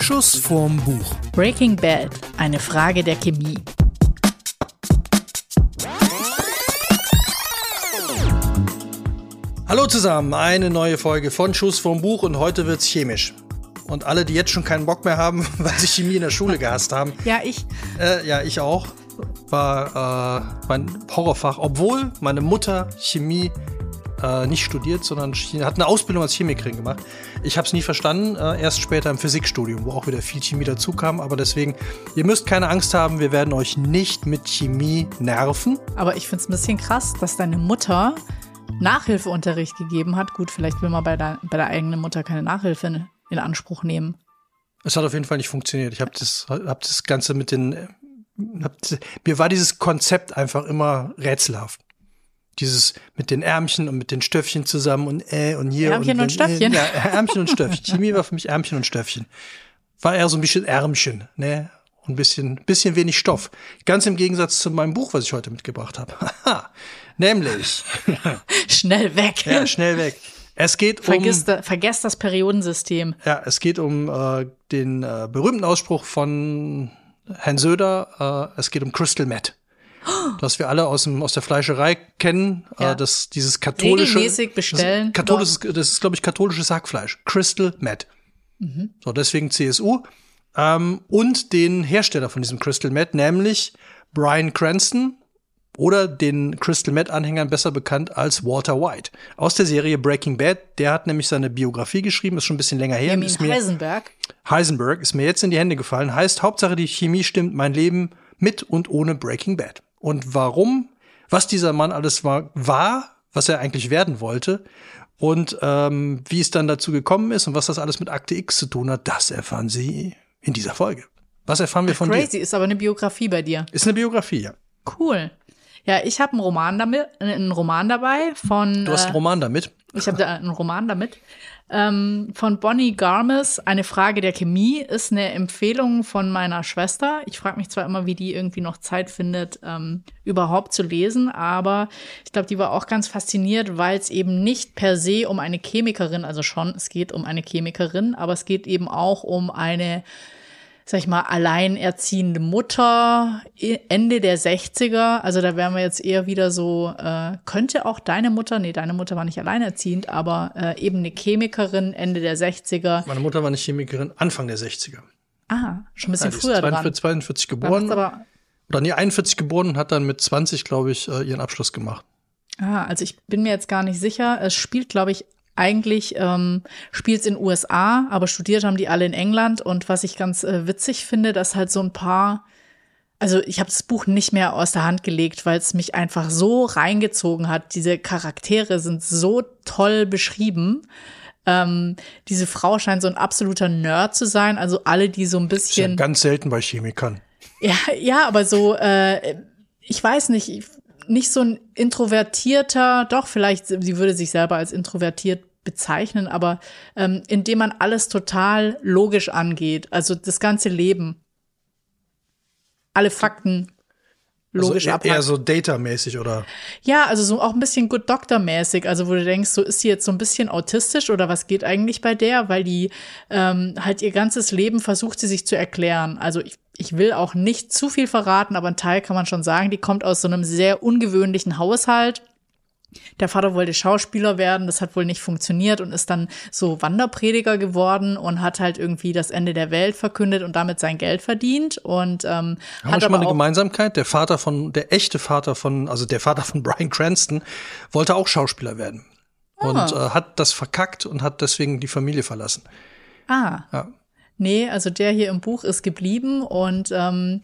Schuss vorm Buch. Breaking Bad, eine Frage der Chemie. Hallo zusammen, eine neue Folge von Schuss vorm Buch und heute wird's chemisch. Und alle, die jetzt schon keinen Bock mehr haben, weil sie Chemie in der Schule gehasst haben. Ja, ich. Äh, ja, ich auch. War äh, mein Horrorfach, obwohl meine Mutter Chemie äh, nicht studiert, sondern hat eine Ausbildung als Chemikerin gemacht. Ich habe es nie verstanden, äh, erst später im Physikstudium, wo auch wieder viel Chemie dazu kam. Aber deswegen, ihr müsst keine Angst haben, wir werden euch nicht mit Chemie nerven. Aber ich finde es ein bisschen krass, dass deine Mutter Nachhilfeunterricht gegeben hat. Gut, vielleicht will man bei der, bei der eigenen Mutter keine Nachhilfe in, in Anspruch nehmen. Es hat auf jeden Fall nicht funktioniert. Ich habe das, hab das Ganze mit den. Mir war dieses Konzept einfach immer rätselhaft. Dieses mit den Ärmchen und mit den Stöffchen zusammen und äh und hier. Ärmchen und, und Stöffchen. Äh, ja, Ärmchen und Stöffchen. Chemie war für mich Ärmchen und Stöffchen. War eher so ein bisschen Ärmchen, ne? Und ein bisschen, bisschen wenig Stoff. Ganz im Gegensatz zu meinem Buch, was ich heute mitgebracht habe. Nämlich. schnell weg. Ja, schnell weg. Es geht vergiss um. Da, vergesst das Periodensystem. Ja, es geht um äh, den äh, berühmten Ausspruch von Herrn Söder. Äh, es geht um Crystal Meth. Das wir alle aus, dem, aus der Fleischerei kennen, äh, ja. äh, das, dieses katholische. Regelmäßig bestellen. Das, katholisches, das ist, glaube ich, katholisches Hackfleisch. Crystal Meth. Mhm. So, deswegen CSU. Ähm, und den Hersteller von diesem Crystal Meth, nämlich Brian Cranston, oder den Crystal Meth-Anhängern besser bekannt als Walter White. Aus der Serie Breaking Bad, der hat nämlich seine Biografie geschrieben, ist schon ein bisschen länger her. Ist mir, Heisenberg. Heisenberg ist mir jetzt in die Hände gefallen. Heißt, Hauptsache die Chemie stimmt mein Leben mit und ohne Breaking Bad. Und warum, was dieser Mann alles war, war was er eigentlich werden wollte und ähm, wie es dann dazu gekommen ist und was das alles mit Akte X zu tun hat, das erfahren Sie in dieser Folge. Was erfahren wir von Crazy, dir? Crazy, ist aber eine Biografie bei dir. Ist eine Biografie, ja. Cool. Ja, ich habe einen Roman damit, einen Roman dabei von. Du hast einen Roman damit? Ich habe da einen Roman damit. Ähm, von Bonnie Garmes, Eine Frage der Chemie, ist eine Empfehlung von meiner Schwester. Ich frage mich zwar immer, wie die irgendwie noch Zeit findet, ähm, überhaupt zu lesen, aber ich glaube, die war auch ganz fasziniert, weil es eben nicht per se um eine Chemikerin, also schon, es geht um eine Chemikerin, aber es geht eben auch um eine sag ich mal, alleinerziehende Mutter, Ende der 60er. Also da wären wir jetzt eher wieder so, äh, könnte auch deine Mutter, nee, deine Mutter war nicht alleinerziehend, aber äh, eben eine Chemikerin, Ende der 60er. Meine Mutter war eine Chemikerin, Anfang der 60er. Ah, schon ein bisschen ja, früher 42, dran. 42 geboren. Aber oder nee, 41 geboren und hat dann mit 20, glaube ich, äh, ihren Abschluss gemacht. Ah, also ich bin mir jetzt gar nicht sicher. Es spielt, glaube ich, eigentlich ähm, spielt es in USA, aber studiert haben die alle in England. Und was ich ganz äh, witzig finde, dass halt so ein paar, also ich habe das Buch nicht mehr aus der Hand gelegt, weil es mich einfach so reingezogen hat. Diese Charaktere sind so toll beschrieben. Ähm, diese Frau scheint so ein absoluter Nerd zu sein. Also alle, die so ein bisschen. Ja ganz selten bei Chemikern. Ja, ja, aber so, äh, ich weiß nicht, nicht so ein introvertierter, doch vielleicht, sie würde sich selber als introvertiert bezeichnen, aber ähm, indem man alles total logisch angeht, also das ganze Leben, alle Fakten logisch also eher, eher so Data-mäßig, oder? Ja, also so auch ein bisschen Good Doctor-mäßig, also wo du denkst, so ist sie jetzt so ein bisschen autistisch oder was geht eigentlich bei der, weil die ähm, halt ihr ganzes Leben versucht sie sich zu erklären. Also ich, ich will auch nicht zu viel verraten, aber ein Teil kann man schon sagen, die kommt aus so einem sehr ungewöhnlichen Haushalt der Vater wollte Schauspieler werden, das hat wohl nicht funktioniert und ist dann so Wanderprediger geworden und hat halt irgendwie das Ende der Welt verkündet und damit sein Geld verdient und ähm, Haben hat wir schon mal eine Gemeinsamkeit. Der Vater von, der echte Vater von, also der Vater von Brian Cranston wollte auch Schauspieler werden ah. und äh, hat das verkackt und hat deswegen die Familie verlassen. Ah. Ja. Nee, also der hier im Buch ist geblieben und ähm,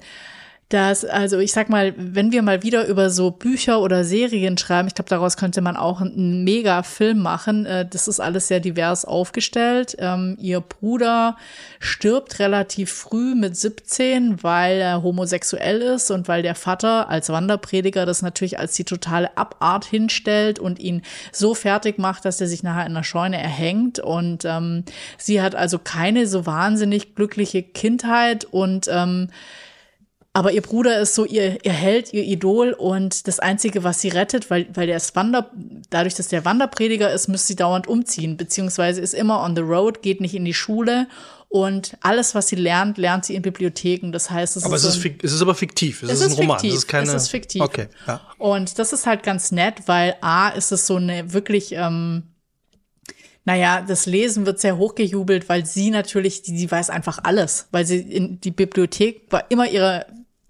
dass, also ich sag mal, wenn wir mal wieder über so Bücher oder Serien schreiben, ich glaube, daraus könnte man auch einen mega Film machen. Äh, das ist alles sehr divers aufgestellt. Ähm, ihr Bruder stirbt relativ früh mit 17, weil er homosexuell ist und weil der Vater als Wanderprediger das natürlich als die totale Abart hinstellt und ihn so fertig macht, dass er sich nachher in der Scheune erhängt. Und ähm, sie hat also keine so wahnsinnig glückliche Kindheit und ähm, aber ihr Bruder ist so ihr, ihr Held, ihr Idol und das Einzige, was sie rettet, weil, weil der ist Wander, dadurch, dass der Wanderprediger ist, müsste sie dauernd umziehen, beziehungsweise ist immer on the road, geht nicht in die Schule und alles, was sie lernt, lernt sie in Bibliotheken. Das heißt, es aber ist, es, ist, es ist aber fiktiv. Es, es ist, ein Roman. Fiktiv. Es ist keine. Es ist fiktiv. Okay. Ja. Und das ist halt ganz nett, weil A ist es so eine wirklich ähm, naja, das Lesen wird sehr hochgejubelt, weil sie natürlich, die, die weiß einfach alles, weil sie in die Bibliothek war immer ihre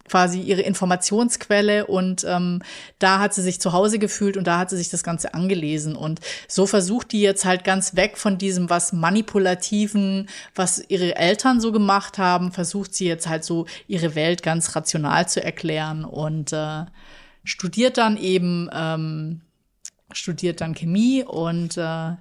quasi ihre Informationsquelle und ähm, da hat sie sich zu Hause gefühlt und da hat sie sich das Ganze angelesen und so versucht die jetzt halt ganz weg von diesem was manipulativen, was ihre Eltern so gemacht haben, versucht sie jetzt halt so ihre Welt ganz rational zu erklären und äh, studiert dann eben ähm, studiert dann Chemie und äh,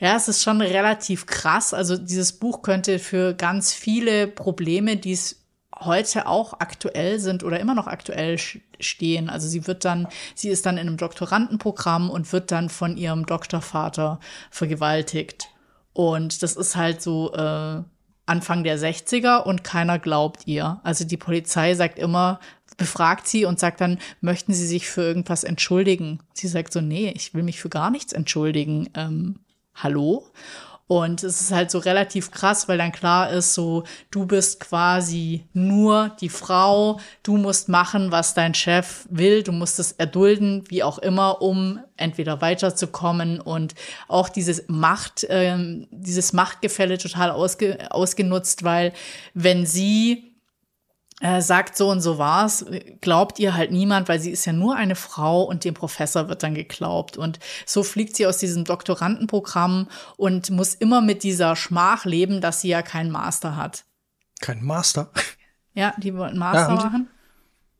ja, es ist schon relativ krass. Also dieses Buch könnte für ganz viele Probleme, die es heute auch aktuell sind oder immer noch aktuell stehen. Also sie wird dann, sie ist dann in einem Doktorandenprogramm und wird dann von ihrem Doktorvater vergewaltigt. Und das ist halt so äh, Anfang der 60er und keiner glaubt ihr. Also die Polizei sagt immer, befragt sie und sagt dann, möchten Sie sich für irgendwas entschuldigen? Sie sagt so, nee, ich will mich für gar nichts entschuldigen. Ähm, hallo? Und es ist halt so relativ krass, weil dann klar ist, so, du bist quasi nur die Frau, du musst machen, was dein Chef will, du musst es erdulden, wie auch immer, um entweder weiterzukommen und auch dieses Macht, ähm, dieses Machtgefälle total ausge ausgenutzt, weil wenn sie äh, sagt so und so war's, glaubt ihr halt niemand, weil sie ist ja nur eine Frau und dem Professor wird dann geglaubt. Und so fliegt sie aus diesem Doktorandenprogramm und muss immer mit dieser Schmach leben, dass sie ja keinen Master hat. Kein Master? Ja, die wollten Master ja, machen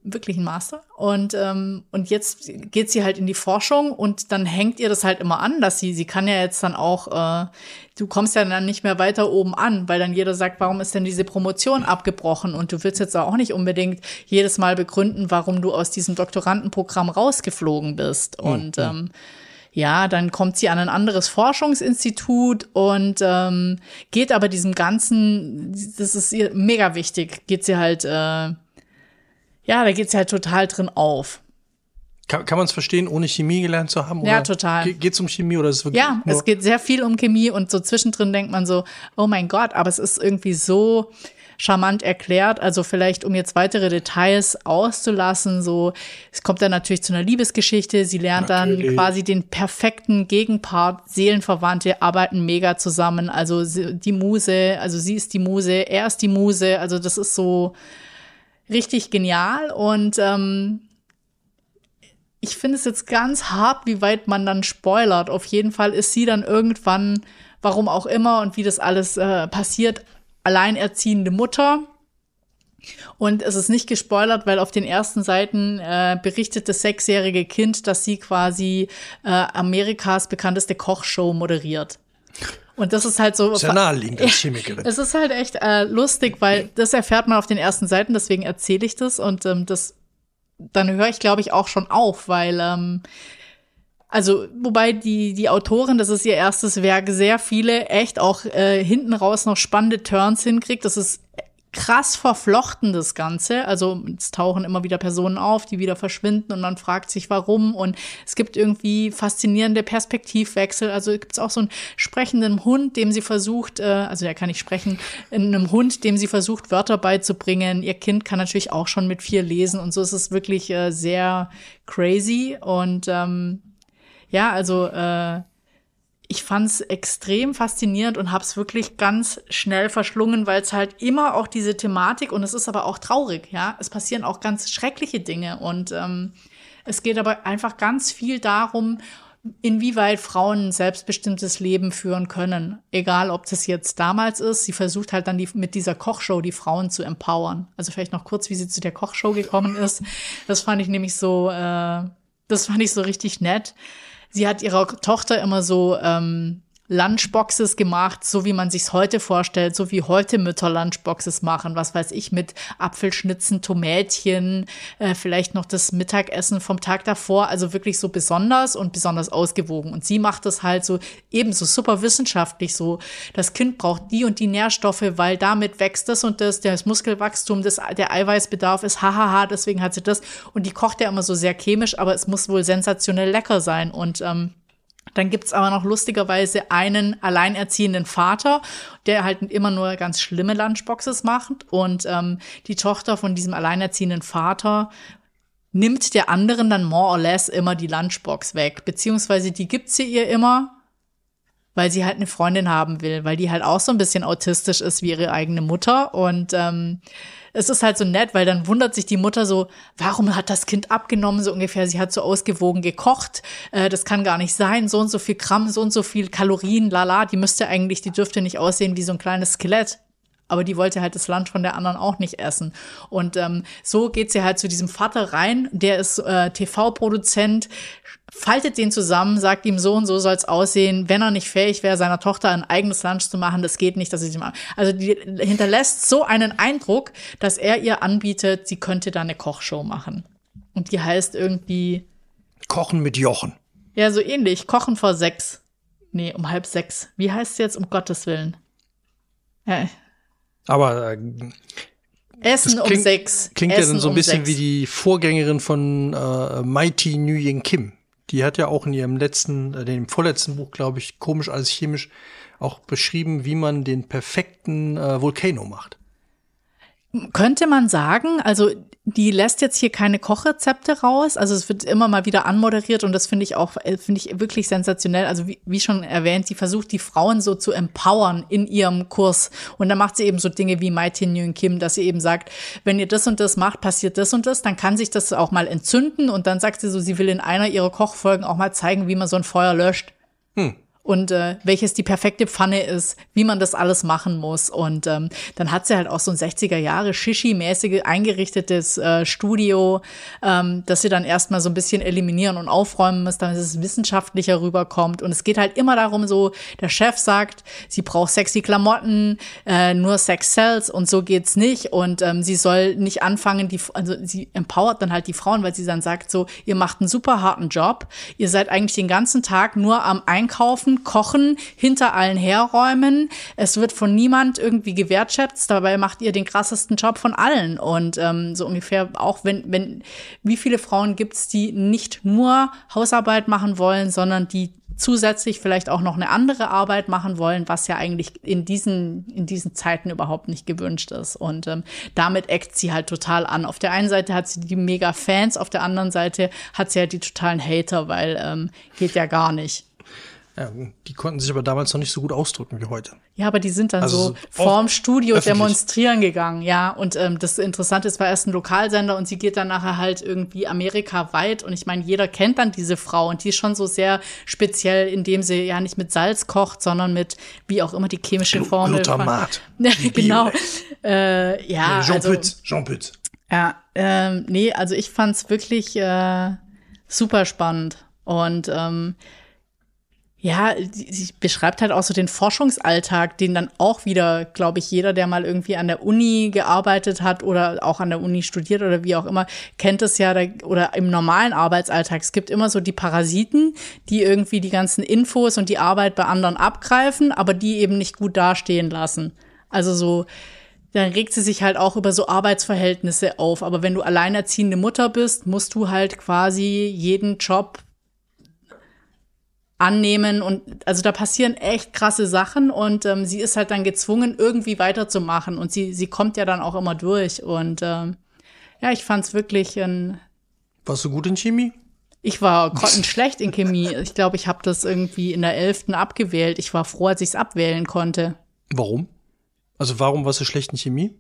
wirklich ein Master. Und, ähm, und jetzt geht sie halt in die Forschung und dann hängt ihr das halt immer an, dass sie, sie kann ja jetzt dann auch, äh, du kommst ja dann nicht mehr weiter oben an, weil dann jeder sagt, warum ist denn diese Promotion abgebrochen? Und du willst jetzt auch nicht unbedingt jedes Mal begründen, warum du aus diesem Doktorandenprogramm rausgeflogen bist. Mhm. Und ähm, ja, dann kommt sie an ein anderes Forschungsinstitut und ähm, geht aber diesem ganzen, das ist ihr mega wichtig, geht sie halt äh, ja, da geht's halt total drin auf. Kann, kann man es verstehen, ohne Chemie gelernt zu haben? Ja, total. Geht es um Chemie oder ist es wirklich? Ja, es geht sehr viel um Chemie und so zwischendrin denkt man so, oh mein Gott, aber es ist irgendwie so charmant erklärt. Also vielleicht, um jetzt weitere Details auszulassen, so, es kommt dann natürlich zu einer Liebesgeschichte. Sie lernt natürlich. dann quasi den perfekten Gegenpart. Seelenverwandte arbeiten mega zusammen. Also die Muse, also sie ist die Muse, er ist die Muse. Also das ist so, richtig genial und ähm, ich finde es jetzt ganz hart, wie weit man dann spoilert. Auf jeden Fall ist sie dann irgendwann, warum auch immer und wie das alles äh, passiert, alleinerziehende Mutter. Und es ist nicht gespoilert, weil auf den ersten Seiten äh, berichtet das sechsjährige Kind, dass sie quasi äh, Amerikas bekannteste Kochshow moderiert. Und das ist halt so. Sehr naheliegend als Chemikerin. Es ist halt echt äh, lustig, weil das erfährt man auf den ersten Seiten, deswegen erzähle ich das und ähm, das dann höre ich, glaube ich, auch schon auf, weil ähm, also, wobei die, die Autorin, das ist ihr erstes Werk, sehr viele echt auch äh, hinten raus noch spannende Turns hinkriegt. Das ist krass verflochten, das Ganze. Also es tauchen immer wieder Personen auf, die wieder verschwinden und man fragt sich, warum. Und es gibt irgendwie faszinierende Perspektivwechsel. Also gibt es auch so einen sprechenden Hund, dem sie versucht, äh, also der kann nicht sprechen, einem Hund, dem sie versucht, Wörter beizubringen. Ihr Kind kann natürlich auch schon mit vier lesen und so ist es wirklich äh, sehr crazy. Und ähm, ja, also äh, ich fand es extrem faszinierend und habe es wirklich ganz schnell verschlungen, weil es halt immer auch diese Thematik und es ist aber auch traurig, ja. Es passieren auch ganz schreckliche Dinge und ähm, es geht aber einfach ganz viel darum, inwieweit Frauen ein selbstbestimmtes Leben führen können. Egal, ob das jetzt damals ist. Sie versucht halt dann die, mit dieser Kochshow die Frauen zu empowern. Also vielleicht noch kurz, wie sie zu der Kochshow gekommen ist. Das fand ich nämlich so, äh, das fand ich so richtig nett sie hat ihrer Tochter immer so ähm, Lunchboxes gemacht, so wie man sich's heute vorstellt, so wie heute Mütter Lunchboxes machen, was weiß ich, mit Apfelschnitzen, Tomätchen, äh, vielleicht noch das Mittagessen vom Tag davor, also wirklich so besonders und besonders ausgewogen. Und sie macht das halt so ebenso super wissenschaftlich so. Das Kind braucht die und die Nährstoffe, weil damit wächst das und das, das Muskelwachstum, das, der Eiweißbedarf ist hahaha, deswegen hat sie das. Und die kocht ja immer so sehr chemisch, aber es muss wohl sensationell lecker sein und ähm, dann gibt's aber noch lustigerweise einen alleinerziehenden Vater, der halt immer nur ganz schlimme Lunchboxes macht. Und ähm, die Tochter von diesem alleinerziehenden Vater nimmt der anderen dann more or less immer die Lunchbox weg. Beziehungsweise die gibt sie ihr immer, weil sie halt eine Freundin haben will, weil die halt auch so ein bisschen autistisch ist wie ihre eigene Mutter. Und ähm, es ist halt so nett, weil dann wundert sich die Mutter so, warum hat das Kind abgenommen, so ungefähr, sie hat so ausgewogen gekocht, äh, das kann gar nicht sein, so und so viel Gramm, so und so viel Kalorien, lala, die müsste eigentlich, die dürfte nicht aussehen wie so ein kleines Skelett. Aber die wollte halt das Lunch von der anderen auch nicht essen. Und ähm, so geht sie halt zu diesem Vater rein, der ist äh, TV-Produzent, faltet den zusammen, sagt ihm so und so soll's aussehen. Wenn er nicht fähig wäre, seiner Tochter ein eigenes Lunch zu machen, das geht nicht, dass sie sie macht. Also die hinterlässt so einen Eindruck, dass er ihr anbietet, sie könnte da eine Kochshow machen. Und die heißt irgendwie Kochen mit Jochen. Ja, so ähnlich. Kochen vor sechs. Nee, um halb sechs. Wie heißt es jetzt, um Gottes Willen? Ja. Aber äh, Essen klingt, um sechs. Klingt Essen ja dann so ein um bisschen sechs. wie die Vorgängerin von äh, Mighty Nguyen Kim. Die hat ja auch in ihrem letzten, äh, dem vorletzten Buch, glaube ich, komisch als chemisch auch beschrieben, wie man den perfekten äh, Volcano macht. Könnte man sagen, also die lässt jetzt hier keine Kochrezepte raus, also es wird immer mal wieder anmoderiert und das finde ich auch, äh, finde ich wirklich sensationell. Also wie, wie schon erwähnt, sie versucht die Frauen so zu empowern in ihrem Kurs. Und dann macht sie eben so Dinge wie Mai Tin Yun Kim, dass sie eben sagt, wenn ihr das und das macht, passiert das und das, dann kann sich das auch mal entzünden. Und dann sagt sie so, sie will in einer ihrer Kochfolgen auch mal zeigen, wie man so ein Feuer löscht und äh, welches die perfekte Pfanne ist, wie man das alles machen muss. Und ähm, dann hat sie halt auch so ein 60er Jahre Shishi-mäßige eingerichtetes äh, Studio, ähm, das sie dann erstmal so ein bisschen eliminieren und aufräumen muss, damit es wissenschaftlicher rüberkommt. Und es geht halt immer darum, so, der Chef sagt, sie braucht sexy Klamotten, äh, nur Sex sells und so geht's nicht. Und ähm, sie soll nicht anfangen, die, also sie empowert dann halt die Frauen, weil sie dann sagt so, ihr macht einen super harten Job, ihr seid eigentlich den ganzen Tag nur am Einkaufen, Kochen, hinter allen herräumen. Es wird von niemand irgendwie gewertschätzt. Dabei macht ihr den krassesten Job von allen. Und ähm, so ungefähr auch wenn, wenn, wie viele Frauen gibt's, die nicht nur Hausarbeit machen wollen, sondern die zusätzlich vielleicht auch noch eine andere Arbeit machen wollen, was ja eigentlich in diesen, in diesen Zeiten überhaupt nicht gewünscht ist. Und ähm, damit eckt sie halt total an. Auf der einen Seite hat sie die mega Fans, auf der anderen Seite hat sie halt die totalen Hater, weil ähm, geht ja gar nicht. Ja, die konnten sich aber damals noch nicht so gut ausdrücken wie heute. Ja, aber die sind dann Also so vorm Studio öffentlich. demonstrieren gegangen, ja. Und ähm, das Interessante ist, war erst ein Lokalsender und sie geht dann nachher halt irgendwie amerikaweit. Und ich meine, jeder kennt dann diese Frau und die ist schon so sehr speziell, indem sie ja nicht mit Salz kocht, sondern mit wie auch immer die chemische Formel. Glutamat. Genau. Äh, ja, Jean also, Pütz, Jean Pütz. ja, ähm, nee, also ich fand's wirklich äh, super spannend. Und ähm, ja, sie, beschreibt halt auch so den Forschungsalltag, den dann auch wieder, glaube ich, jeder, der mal irgendwie an der Uni gearbeitet hat oder auch an der Uni studiert oder wie auch immer, kennt es ja, da, oder im normalen Arbeitsalltag. Es gibt immer so die Parasiten, die irgendwie die ganzen Infos und die Arbeit bei anderen abgreifen, aber die eben nicht gut dastehen lassen. Also so, dann regt sie sich halt auch über so Arbeitsverhältnisse auf. Aber wenn du alleinerziehende Mutter bist, musst du halt quasi jeden Job annehmen und also da passieren echt krasse Sachen und ähm, sie ist halt dann gezwungen irgendwie weiterzumachen und sie sie kommt ja dann auch immer durch und ähm, ja ich fand's wirklich ein Warst du gut in Chemie? ich war grottenschlecht in Chemie ich glaube ich habe das irgendwie in der elften abgewählt ich war froh als ich's abwählen konnte Warum? Also warum warst du schlecht in Chemie?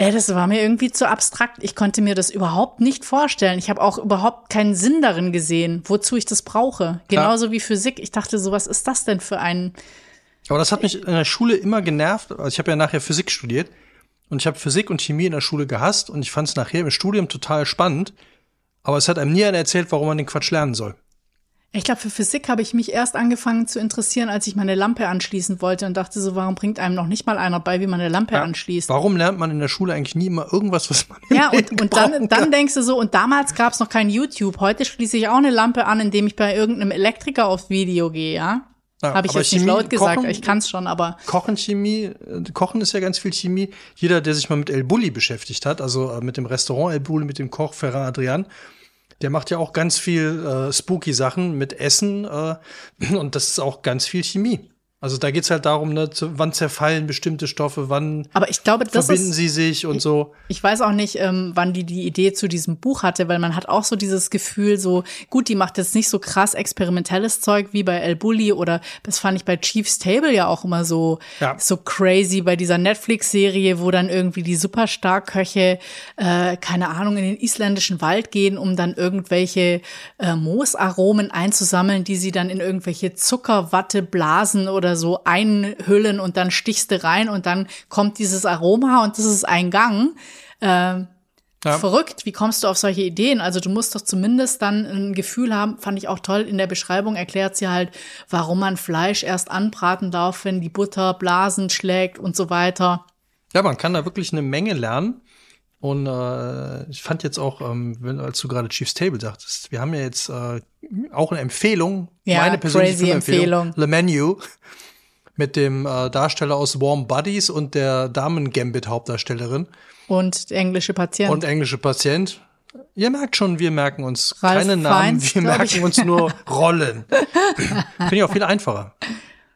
Ey, das war mir irgendwie zu abstrakt. Ich konnte mir das überhaupt nicht vorstellen. Ich habe auch überhaupt keinen Sinn darin gesehen, wozu ich das brauche. Genauso wie Physik. Ich dachte so, was ist das denn für ein Aber das hat mich in der Schule immer genervt. Also ich habe ja nachher Physik studiert und ich habe Physik und Chemie in der Schule gehasst und ich fand es nachher im Studium total spannend. Aber es hat einem nie einer erzählt, warum man den Quatsch lernen soll. Ich glaube, für Physik habe ich mich erst angefangen zu interessieren, als ich meine Lampe anschließen wollte und dachte so, warum bringt einem noch nicht mal einer bei, wie man eine Lampe ja. anschließt? Warum lernt man in der Schule eigentlich nie immer irgendwas, was man Ja, und, und dann, dann denkst du so, und damals gab es noch kein YouTube. Heute schließe ich auch eine Lampe an, indem ich bei irgendeinem Elektriker aufs Video gehe, ja? Ja, Habe ich jetzt Chemie, nicht laut gesagt, Kochen, ich kann es schon, aber. Kochen, Chemie, äh, Kochen ist ja ganz viel Chemie. Jeder, der sich mal mit El Bulli beschäftigt hat, also äh, mit dem Restaurant El Bulli, mit dem Koch Ferran Adrian, der macht ja auch ganz viel äh, spooky Sachen mit Essen äh, und das ist auch ganz viel Chemie. Also da geht's halt darum, ne, zu, wann zerfallen bestimmte Stoffe, wann Aber ich glaube, das verbinden ist, sie sich und so. Ich weiß auch nicht, ähm, wann die die Idee zu diesem Buch hatte, weil man hat auch so dieses Gefühl, so gut, die macht jetzt nicht so krass experimentelles Zeug wie bei El Bulli oder das fand ich bei Chief's Table ja auch immer so ja. so crazy bei dieser Netflix-Serie, wo dann irgendwie die Superstar-Köche, äh, keine Ahnung, in den isländischen Wald gehen, um dann irgendwelche äh, Moosaromen einzusammeln, die sie dann in irgendwelche Zuckerwatte blasen oder oder so einhüllen und dann stichst du rein und dann kommt dieses Aroma und das ist ein Gang. Äh, ja. Verrückt, wie kommst du auf solche Ideen? Also du musst doch zumindest dann ein Gefühl haben, fand ich auch toll, in der Beschreibung erklärt sie halt, warum man Fleisch erst anbraten darf, wenn die Butter Blasen schlägt und so weiter. Ja, man kann da wirklich eine Menge lernen. Und äh, ich fand jetzt auch, ähm, wenn, als du gerade Chiefs Table sagtest, wir haben ja jetzt äh, auch eine Empfehlung, ja, meine persönliche Empfehlung, Le Menu mit dem äh, Darsteller aus Warm Buddies und der Damen-Gambit-Hauptdarstellerin. Und englische Patient. Und englische Patient. Ihr merkt schon, wir merken uns Ralf keine Namen, wir merken uns nur Rollen. Finde ich auch viel einfacher.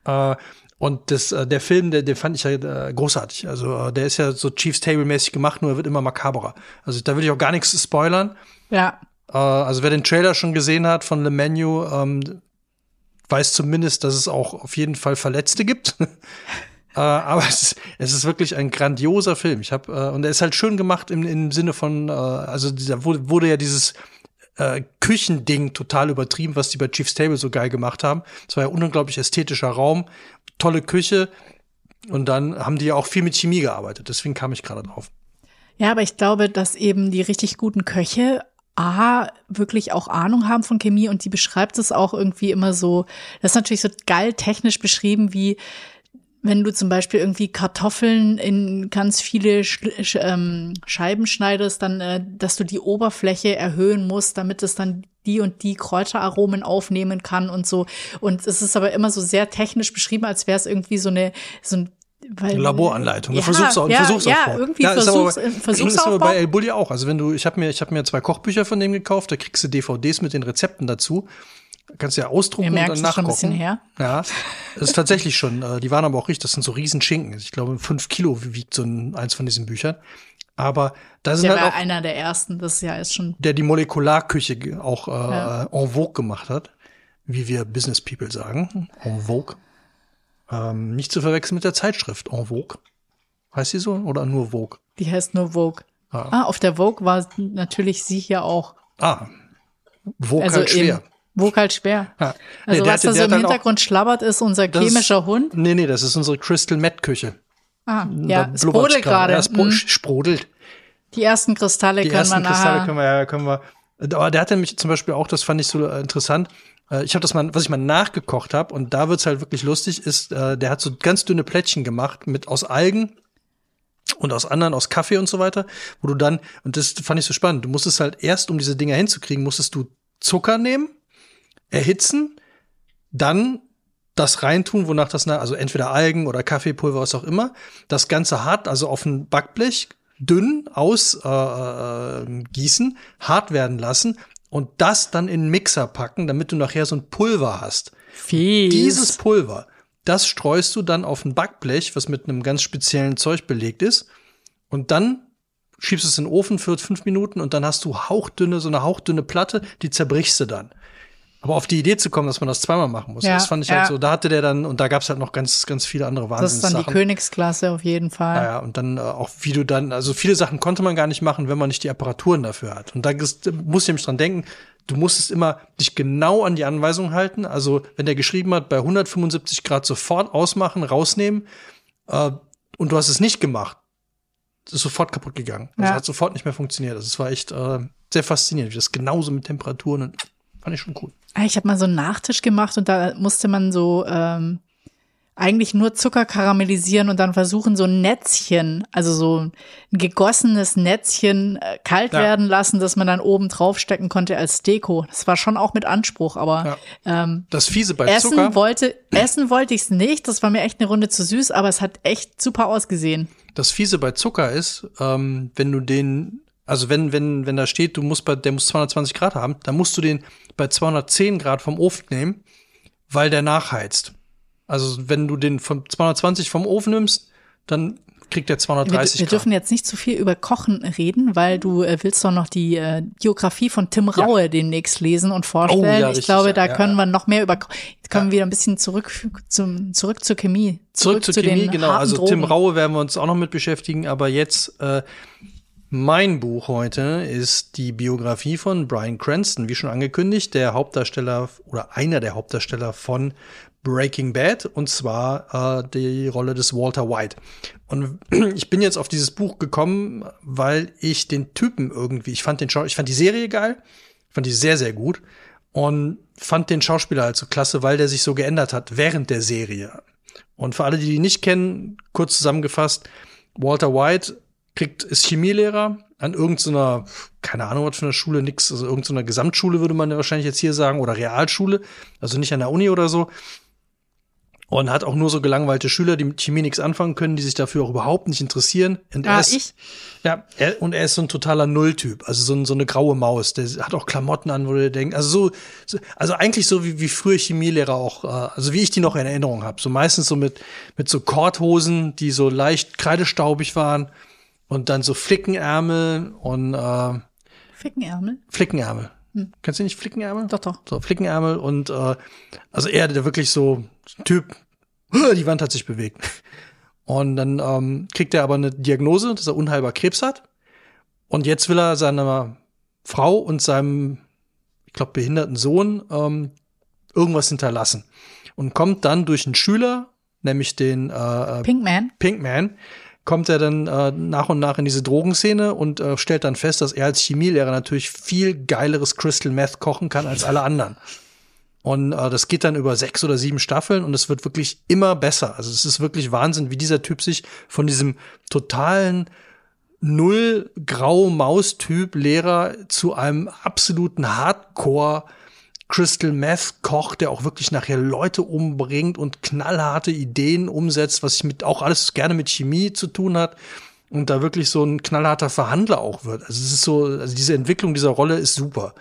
Äh, und das, äh, der Film, der, der fand ich ja äh, großartig. Also äh, der ist ja so Chiefs Table-mäßig gemacht, nur er wird immer makaberer. Also da will ich auch gar nichts spoilern. Ja. Äh, also wer den Trailer schon gesehen hat von Le Menu, ähm, weiß zumindest, dass es auch auf jeden Fall Verletzte gibt. äh, aber es ist, es ist wirklich ein grandioser Film. Ich habe äh, und er ist halt schön gemacht im, im Sinne von, äh, also da wurde, wurde ja dieses äh, Küchending total übertrieben, was die bei Chief's Table so geil gemacht haben. Es war ja unglaublich ästhetischer Raum, tolle Küche. Und dann haben die ja auch viel mit Chemie gearbeitet. Deswegen kam ich gerade drauf. Ja, aber ich glaube, dass eben die richtig guten Köche A, wirklich auch Ahnung haben von Chemie und die beschreibt es auch irgendwie immer so, das ist natürlich so geil technisch beschrieben, wie wenn du zum Beispiel irgendwie Kartoffeln in ganz viele Sch ähm, Scheiben schneidest, dann, äh, dass du die Oberfläche erhöhen musst, damit es dann die und die Kräuteraromen aufnehmen kann und so. Und es ist aber immer so sehr technisch beschrieben, als wäre es irgendwie so eine, so ein weil, Laboranleitung. Ja, Versuchs ja, Versuchsaufbau. Ja, irgendwie ja, Versuchs, aber, Versuchsaufbau. ist aber bei El Bulli auch. Also wenn du, ich habe mir, ich habe mir zwei Kochbücher von dem gekauft. Da kriegst du DVDs mit den Rezepten dazu. Kannst du ja ausdrucken und dann nachkochen. Schon ein bisschen her. Ja, das ist tatsächlich schon. Äh, die waren aber auch richtig. Das sind so riesen Schinken. Ich glaube, fünf Kilo wiegt so ein, eins von diesen Büchern. Aber da sind der halt war auch einer der ersten. Das Jahr ist schon. Der die Molekularküche auch äh, ja. en vogue gemacht hat, wie wir Business People sagen, en vogue. Ähm, nicht zu verwechseln mit der Zeitschrift En Vogue. Heißt sie so oder nur Vogue? Die heißt nur Vogue. Ah, ah auf der Vogue war natürlich sie hier auch. Ah, Vogue also halt schwer. Vogue halt schwer. Ja. Also nee, was hatte, da so im Hintergrund schlabbert, ist unser chemischer ist, Hund. Nee, nee, das ist unsere Crystal Met Küche. Ah, ja, es brodelt gerade. Ja, es mhm. sprudelt. Die ersten Kristalle Die können ersten wir Kristalle nachher. können wir, ja, können wir. Aber der hatte mich zum Beispiel auch, das fand ich so äh, interessant. Äh, ich habe das mal, was ich mal nachgekocht habe, und da wird's halt wirklich lustig, ist, äh, der hat so ganz dünne Plättchen gemacht mit aus Algen und aus anderen, aus Kaffee und so weiter, wo du dann, und das fand ich so spannend, du musstest halt erst, um diese Dinger hinzukriegen, musstest du Zucker nehmen, erhitzen, dann das reintun, wonach das, also entweder Algen oder Kaffeepulver, was auch immer, das Ganze hart, also auf ein Backblech, dünn ausgießen, äh, äh, hart werden lassen und das dann in einen Mixer packen, damit du nachher so ein Pulver hast. Fies. Dieses Pulver, das streust du dann auf ein Backblech, was mit einem ganz speziellen Zeug belegt ist. Und dann schiebst es in den Ofen für fünf Minuten und dann hast du hauchdünne, so eine hauchdünne Platte, die zerbrichst du dann. Aber auf die Idee zu kommen, dass man das zweimal machen muss, ja, das fand ich halt ja. halt so. Da hatte der dann, und da gab es halt noch ganz, ganz viele andere Wahnsinns. Das ist dann die Königsklasse auf jeden Fall. Ja, ja und dann äh, auch, wie du dann, also viele Sachen konnte man gar nicht machen, wenn man nicht die Apparaturen dafür hat. Und da muss ich nämlich dran denken, du musstest immer dich genau an die Anweisung halten. Also, wenn der geschrieben hat, bei 175 Grad sofort ausmachen, rausnehmen, äh, und du hast es nicht gemacht, ist sofort kaputt gegangen. Also ja. hat sofort nicht mehr funktioniert. Also es war echt äh, sehr faszinierend, wie das genauso mit Temperaturen und fand ich schon cool. Ah, Ich habe mal so einen Nachtisch gemacht und da musste man so ähm, eigentlich nur Zucker karamellisieren und dann versuchen, so ein Netzchen, also so ein gegossenes Netzchen äh, kalt Ja. werden lassen, dass man dann oben draufstecken konnte als Deko. Das war schon auch mit Anspruch, aber ähm, Das Fiese bei essen Zucker, wollte, essen wollte ich es nicht. Das war mir echt eine Runde zu süß, aber es hat echt super ausgesehen. das Fiese bei Zucker ist, ähm, wenn du den, also wenn, wenn, wenn da steht, du musst bei, der muss 220 Grad haben, dann musst du den bei 210 Grad vom Ofen nehmen, weil der nachheizt. Also wenn du den von 220 vom Ofen nimmst, dann kriegt der Wir, 230 wir Grad. dürfen jetzt nicht zu viel über Kochen reden, weil du äh, willst doch noch die äh, Biografie von Tim Raue demnächst lesen und vorstellen. Oh, ja, ich richtig, glaube, ja, da ja, können ja. wir noch mehr über. Jetzt kommen wir wieder ein bisschen zurück zum zurück zur Chemie. Zurück, zur zu Chemie, genau. Also Drogen. Tim Raue werden wir uns auch noch mit beschäftigen, aber jetzt äh, mein Buch heute ist die Biografie von Brian Cranston, wie schon angekündigt, der Hauptdarsteller oder einer der Hauptdarsteller von Breaking Bad und zwar äh, die Rolle des Walter White. Und ich bin jetzt auf dieses Buch gekommen, weil ich den Typen irgendwie, ich fand den Schau ich fand die Serie geil, fand die sehr sehr gut und fand den Schauspieler halt so klasse, weil der sich so geändert hat während der Serie. Und für alle, die die nicht kennen, kurz zusammengefasst, Walter White kriegt, ist Chemielehrer an irgendeiner, keine Ahnung, was für eine Schule, nix, also irgendeiner Gesamtschule würde man ja wahrscheinlich jetzt hier sagen, oder Realschule, also nicht an der Uni oder so. Und hat auch nur so gelangweilte Schüler, die mit Chemie nichts anfangen können, die sich dafür auch überhaupt nicht interessieren. Und er Ah, ist, ich? ja, er, und er ist so ein totaler Nulltyp, also so, ein, so eine graue Maus. Der hat auch Klamotten an, wo du denkst, also so, so also eigentlich so wie, wie früher Chemielehrer auch, äh, also wie ich die noch in Erinnerung habe. So meistens so mit, mit so Korthosen, die so leicht kreidestaubig waren und dann so Flickenärmel und äh, Fickenärmel? Flickenärmel. Kennst du nicht Flickenärmel? Doch, doch. So, Flickenärmel und äh, also er, der wirklich so Typ, die Wand hat sich bewegt. Und dann ähm, kriegt er aber eine Diagnose, dass er unheilbar Krebs hat. Und jetzt will er seiner Frau und seinem, ich glaube, behinderten Sohn ähm, irgendwas hinterlassen. Und kommt dann durch einen Schüler, nämlich den äh, Pinkman? Pinkman, kommt er dann äh, nach und nach in diese Drogenszene und äh, stellt dann fest, dass er als Chemielehrer natürlich viel geileres Crystal Meth kochen kann als alle anderen. Und äh, das geht dann über sechs oder sieben Staffeln und es wird wirklich immer besser. Also es ist wirklich Wahnsinn, wie dieser Typ sich von diesem totalen null grau Maus Typ Lehrer zu einem absoluten Hardcore Crystal Meth Koch, der auch wirklich nachher Leute umbringt und knallharte Ideen umsetzt, was ich mit auch alles gerne mit Chemie zu tun hat und da wirklich so ein knallharter Verhandler auch wird. Also es ist so, also diese Entwicklung dieser Rolle ist super.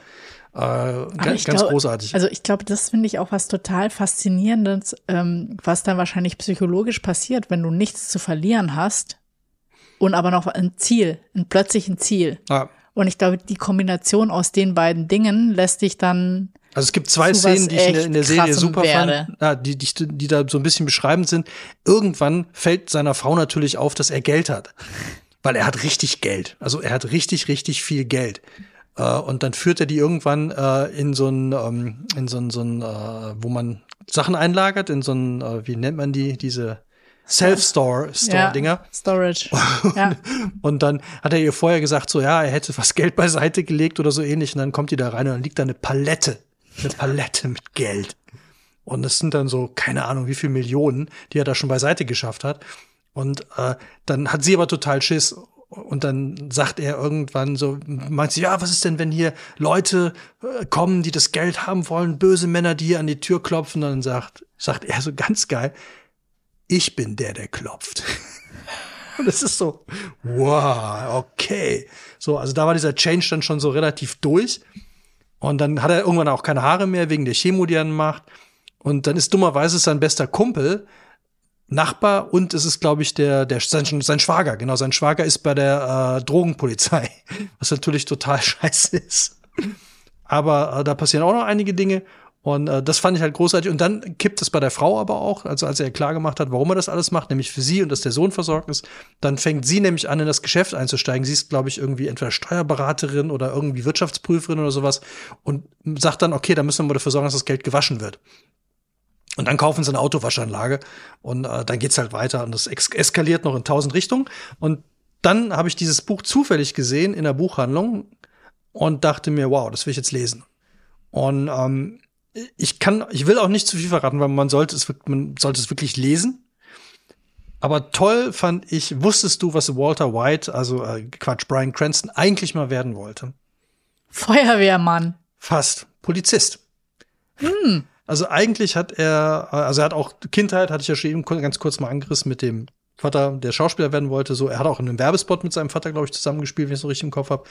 Äh, ganz, ich ganz glaub- großartig. Also ich glaube, das finde ich auch was total Faszinierendes, ähm, was dann wahrscheinlich psychologisch passiert, wenn du nichts zu verlieren hast und aber noch ein Ziel, ein plötzlich Ziel. ja. Und ich glaube, die Kombination aus den beiden Dingen lässt dich dann Also es gibt zwei Szenen, die ich in der, in der Serie super werde. fand, ja, die, die, die da so ein bisschen beschreibend sind. Irgendwann fällt seiner Frau natürlich auf, dass er Geld hat. Weil er hat richtig Geld. Also er hat richtig, richtig viel Geld. Äh, und dann führt er die irgendwann äh, in so ein, ähm, in so ein, so ein äh, wo man Sachen einlagert, in so ein, wie nennt man die, diese Self-Store-Store-Dinger. ja, Storage. ja. Und dann hat er ihr vorher gesagt, so ja, er hätte was Geld beiseite gelegt oder so ähnlich. Und dann kommt die da rein und dann liegt da eine Palette. Eine Palette mit Geld. Und es sind dann so, keine Ahnung, wie viel Millionen, die er da schon beiseite geschafft hat. Und äh, dann hat sie aber total Schiss. Und dann sagt er irgendwann so, meint sie, ja, was ist denn, wenn hier Leute äh, kommen, die das Geld haben wollen, böse Männer, die hier an die Tür klopfen? Und dann sagt, sagt er so ganz geil, ich bin der, der klopft. Und es ist so, wow, okay. So, also da war dieser Change dann schon so relativ durch. Und dann hat er irgendwann auch keine Haare mehr wegen der Chemo, die er macht. Und dann ist dummerweise sein bester Kumpel Nachbar und es ist, glaube ich, der, der sein, sein Schwager. Genau, sein Schwager ist bei der äh, Drogenpolizei, was natürlich total scheiße ist. Aber äh, da passieren auch noch einige Dinge. Und äh, das fand ich halt großartig. Und dann kippt es bei der Frau aber auch, also als er klar gemacht hat, warum er das alles macht, nämlich für sie und dass der Sohn versorgt ist, dann fängt sie nämlich an, in das Geschäft einzusteigen. Sie ist, glaube ich, irgendwie entweder Steuerberaterin oder irgendwie Wirtschaftsprüferin oder sowas und sagt dann, okay, da müssen wir dafür sorgen, dass das Geld gewaschen wird. Und dann kaufen sie eine Autowaschanlage und äh, dann geht's halt weiter und das eskaliert noch in tausend Richtungen. Und dann habe ich dieses Buch zufällig gesehen in der Buchhandlung und dachte mir, wow, das will ich jetzt lesen. Und ähm, ich kann, ich will auch nicht zu viel verraten, weil man sollte es, man sollte es wirklich lesen. Aber toll fand ich, wusstest du, was Walter White, also äh, Quatsch, Brian Cranston eigentlich mal werden wollte? Feuerwehrmann. Fast. Polizist. Hm. Also eigentlich hat er, also er hat auch Kindheit, hatte ich ja schon eben ganz kurz mal angerissen mit dem Vater, der Schauspieler werden wollte. So, er hat auch in einem Werbespot mit seinem Vater, glaube ich, zusammengespielt, wenn ich es so richtig im Kopf habe.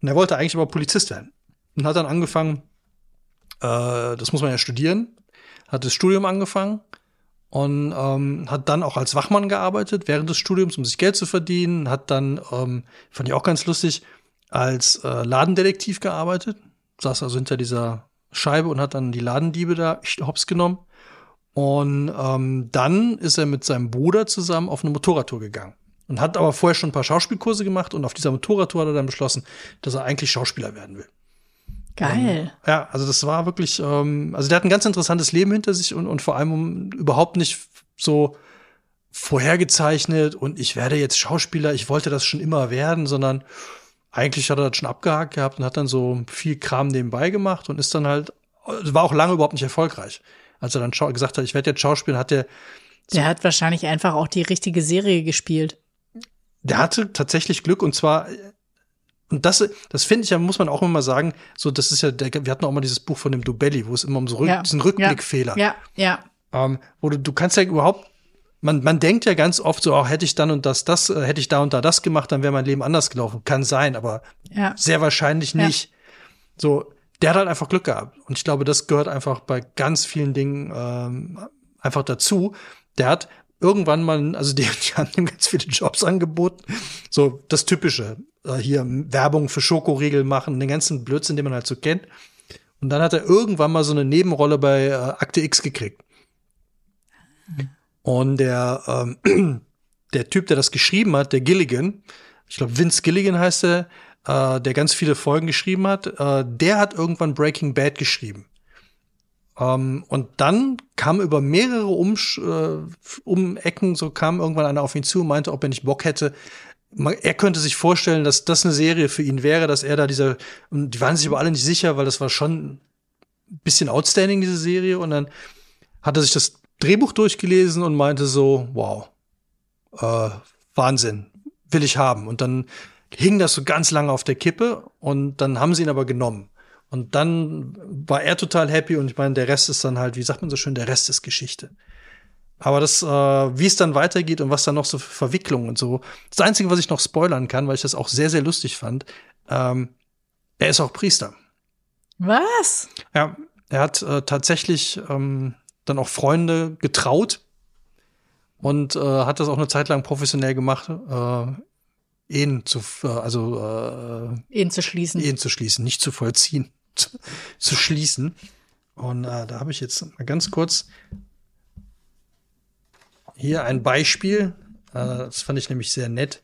Und er wollte eigentlich aber Polizist werden. Und hat dann angefangen, äh, das muss man ja studieren, hat das Studium angefangen und ähm, hat dann auch als Wachmann gearbeitet während des Studiums, um sich Geld zu verdienen. Hat dann, ähm, fand ich auch ganz lustig, als äh, Ladendetektiv gearbeitet. Saß also hinter dieser Scheibe und hat dann die Ladendiebe da hops genommen. Und ähm, dann ist er mit seinem Bruder zusammen auf eine Motorradtour gegangen. Und hat aber vorher schon ein paar Schauspielkurse gemacht und auf dieser Motorradtour hat er dann beschlossen, dass er eigentlich Schauspieler werden will. Geil. Und, ja, also das war wirklich, ähm, also der hat ein ganz interessantes Leben hinter sich und, und vor allem um, überhaupt nicht so vorhergezeichnet und ich werde jetzt Schauspieler, ich wollte das schon immer werden, sondern eigentlich hat er das schon abgehakt gehabt und hat dann so viel Kram nebenbei gemacht und ist dann halt, war auch lange überhaupt nicht erfolgreich. Als er dann gesagt hat, ich werde jetzt Schauspieler, hat er. So der hat wahrscheinlich einfach auch die richtige Serie gespielt. Der hatte tatsächlich Glück und zwar und das, das finde ich ja, muss man auch immer sagen, so, das ist ja, der, wir hatten auch mal dieses Buch von dem Dubelli, wo es immer um so Rück, ja, diesen Rückblickfehler. Ja, ja. Ähm, wo du, du kannst ja überhaupt, man, man denkt ja ganz oft so, auch hätte ich dann und das, das, äh, hätte ich da und da das gemacht, dann wäre mein Leben anders gelaufen. Kann sein, aber ja. sehr wahrscheinlich nicht. Ja. So, der hat halt einfach Glück gehabt. Und ich glaube, das gehört einfach bei ganz vielen Dingen ähm, einfach dazu. Der hat irgendwann mal, also die, die haben ihm ganz viele Jobs angeboten. So das Typische. Äh, hier Werbung für Schokoriegel machen, den ganzen Blödsinn, den man halt so kennt. Und dann hat er irgendwann mal so eine Nebenrolle bei äh, Akte X gekriegt. Und der, ähm, der Typ, der das geschrieben hat, der Gilligan, ich glaube Vince Gilligan heißt er, äh, der ganz viele Folgen geschrieben hat, äh, der hat irgendwann Breaking Bad geschrieben. Ähm, und dann kam über mehrere Umsch äh, Umecken, so kam irgendwann einer auf ihn zu und meinte, ob er nicht Bock hätte. Er könnte sich vorstellen, dass das eine Serie für ihn wäre, dass er da dieser, und die waren sich aber alle nicht sicher, weil das war schon ein bisschen outstanding, diese Serie. Und dann hat er sich das Drehbuch durchgelesen und meinte so, wow, äh, Wahnsinn, will ich haben. Und dann hing das so ganz lange auf der Kippe und dann haben sie ihn aber genommen. Und dann war er total happy und ich meine, der Rest ist dann halt, wie sagt man so schön, der Rest ist Geschichte. Aber das, äh, wie es dann weitergeht und was dann noch so für Verwicklungen und so. Das Einzige, was ich noch spoilern kann, weil ich das auch sehr, sehr lustig fand, ähm, er ist auch Priester. Was? Ja, er hat äh, tatsächlich ähm, dann auch Freunde getraut und äh, hat das auch eine Zeit lang professionell gemacht, äh, Ehen zu, äh, also äh, Ehen zu schließen. Ehen zu schließen, nicht zu vollziehen zu, zu schließen. Und äh, da habe ich jetzt mal ganz kurz hier ein Beispiel. Äh, das fand ich nämlich sehr nett.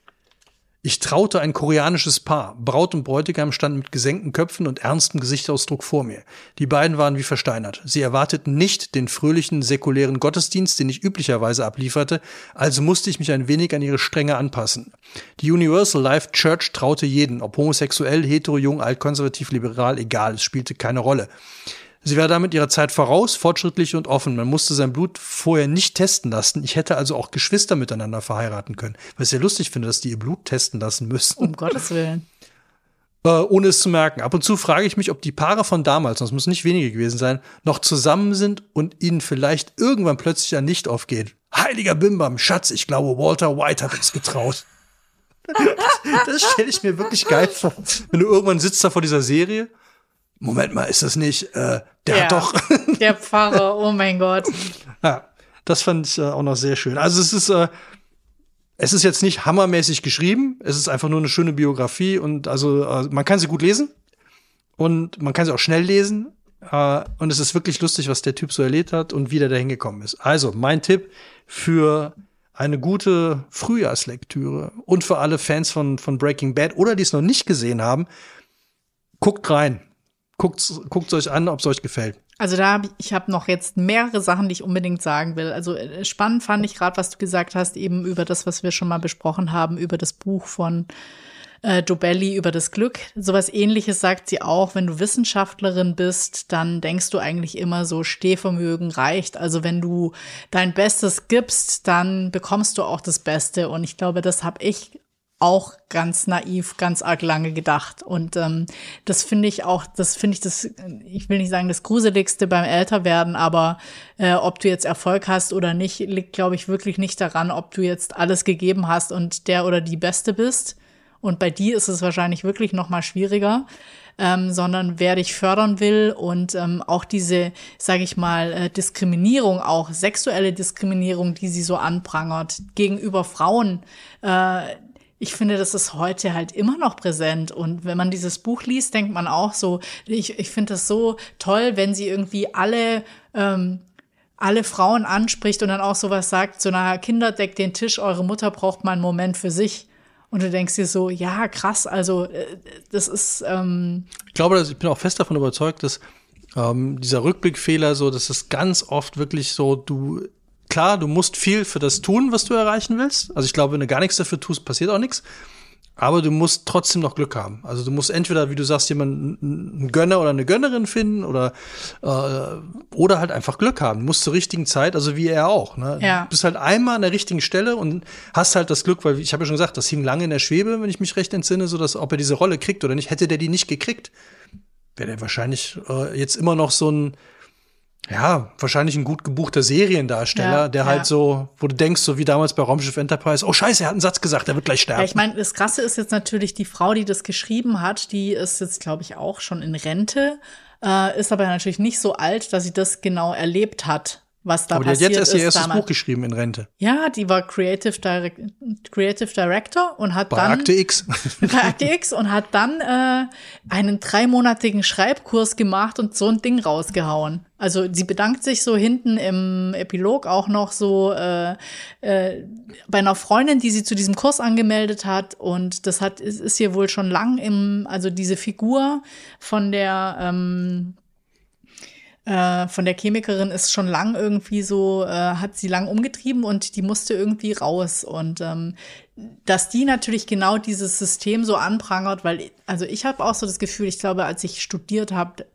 Ich traute ein koreanisches Paar. Braut und Bräutigam standen mit gesenkten Köpfen und ernstem Gesichtsausdruck vor mir. Die beiden waren wie versteinert. Sie erwarteten nicht den fröhlichen, säkulären Gottesdienst, den ich üblicherweise ablieferte, also musste ich mich ein wenig an ihre Strenge anpassen. Die Universal Life Church traute jeden, ob homosexuell, hetero, jung, alt, konservativ, liberal, egal, es spielte keine Rolle. Sie war damit ihrer Zeit voraus, fortschrittlich und offen. Man musste sein Blut vorher nicht testen lassen. Ich hätte also auch Geschwister miteinander verheiraten können. Was ich sehr lustig finde, dass die ihr Blut testen lassen müssen. Um Gottes Willen. Äh, ohne es zu merken. Ab und zu frage ich mich, ob die Paare von damals, und es müssen nicht wenige gewesen sein, noch zusammen sind und ihnen vielleicht irgendwann plötzlich ein Licht aufgeht. Heiliger Bimbam, Schatz, ich glaube, Walter White hat uns getraut. das, das stelle ich mir wirklich geil vor. Wenn du irgendwann sitzt da vor dieser Serie Moment mal, ist das nicht, äh, der ja, hat doch. der Pfarrer, oh mein Gott. Ja, das fand ich äh, auch noch sehr schön. Also es ist, äh, es ist jetzt nicht hammermäßig geschrieben, es ist einfach nur eine schöne Biografie und also äh, man kann sie gut lesen und man kann sie auch schnell lesen. Äh, und es ist wirklich lustig, was der Typ so erlebt hat und wie der da hingekommen ist. Also, mein Tipp für eine gute Frühjahrslektüre und für alle Fans von, von Breaking Bad oder die es noch nicht gesehen haben, guckt rein guckt es euch an, ob es euch gefällt. Also da habe ich, ich habe noch jetzt mehrere Sachen, die ich unbedingt sagen will. Also äh, spannend fand ich gerade, was du gesagt hast, eben über das, was wir schon mal besprochen haben, über das Buch von äh, Dobelli über das Glück. Sowas ähnliches sagt sie auch, wenn du Wissenschaftlerin bist, dann denkst du eigentlich immer so, Stehvermögen reicht. Also wenn du dein Bestes gibst, dann bekommst du auch das Beste. Und ich glaube, das habe ich auch ganz naiv, ganz arg lange gedacht. Und ähm, das finde ich auch, das finde ich das, ich will nicht sagen das Gruseligste beim Älterwerden, aber äh, ob du jetzt Erfolg hast oder nicht, liegt, glaube ich, wirklich nicht daran, ob du jetzt alles gegeben hast und der oder die Beste bist. Und bei dir ist es wahrscheinlich wirklich noch mal schwieriger. Ähm, sondern wer dich fördern will und ähm, auch diese, sage ich mal, äh, Diskriminierung, auch sexuelle Diskriminierung, die sie so anprangert gegenüber Frauen, äh, ich finde, das ist heute halt immer noch präsent. Und wenn man dieses Buch liest, denkt man auch so, ich, ich finde das so toll, wenn sie irgendwie alle, ähm, alle Frauen anspricht und dann auch sowas sagt, so, na, Kinder, deckt den Tisch, eure Mutter braucht mal einen Moment für sich. Und du denkst dir so, ja, krass, also äh, das ist. Ähm ich glaube, ich bin auch fest davon überzeugt, dass ähm, dieser Rückblickfehler, so, dass es ganz oft wirklich so, du klar, du musst viel für das tun, was du erreichen willst. Also ich glaube, wenn du gar nichts dafür tust, passiert auch nichts. Aber du musst trotzdem noch Glück haben. Also du musst entweder, wie du sagst, jemanden, einen Gönner oder eine Gönnerin finden oder äh, oder halt einfach Glück haben. Du musst zur richtigen Zeit, also wie er auch. Ne? Ja. Du bist halt einmal an der richtigen Stelle und hast halt das Glück, weil ich habe ja schon gesagt, das hing lange in der Schwebe, wenn ich mich recht entsinne, so dass ob er diese Rolle kriegt oder nicht. Hätte der die nicht gekriegt, wäre der wahrscheinlich äh, jetzt immer noch so ein ja, wahrscheinlich ein gut gebuchter Seriendarsteller, ja, der halt so, wo du denkst, so wie damals bei Raumschiff Enterprise, oh scheiße, er hat einen Satz gesagt, er wird gleich sterben. Ja, ich meine, das Krasse ist jetzt natürlich, die Frau, die das geschrieben hat, die ist jetzt, glaube ich, auch schon in Rente, äh, ist aber natürlich nicht so alt, dass sie das genau erlebt hat was da Aber passiert die hat jetzt erst ihr erstes damals. Buch geschrieben in Rente. Ja, die war Creative, Direct Creative Director und hat Bei dann Akte X. bei Akte X und hat dann äh, einen dreimonatigen Schreibkurs gemacht und so ein Ding rausgehauen. Also sie bedankt sich so hinten im Epilog auch noch so äh, äh, bei einer Freundin, die sie zu diesem Kurs angemeldet hat und das hat ist, ist hier wohl schon lang im also diese Figur von der ähm, äh, von der Chemikerin ist schon lang irgendwie so, äh, hat sie lang umgetrieben und die musste irgendwie raus. Und ähm, dass die natürlich genau dieses System so anprangert, weil, also ich habe auch so das Gefühl, ich glaube, als ich studiert habe,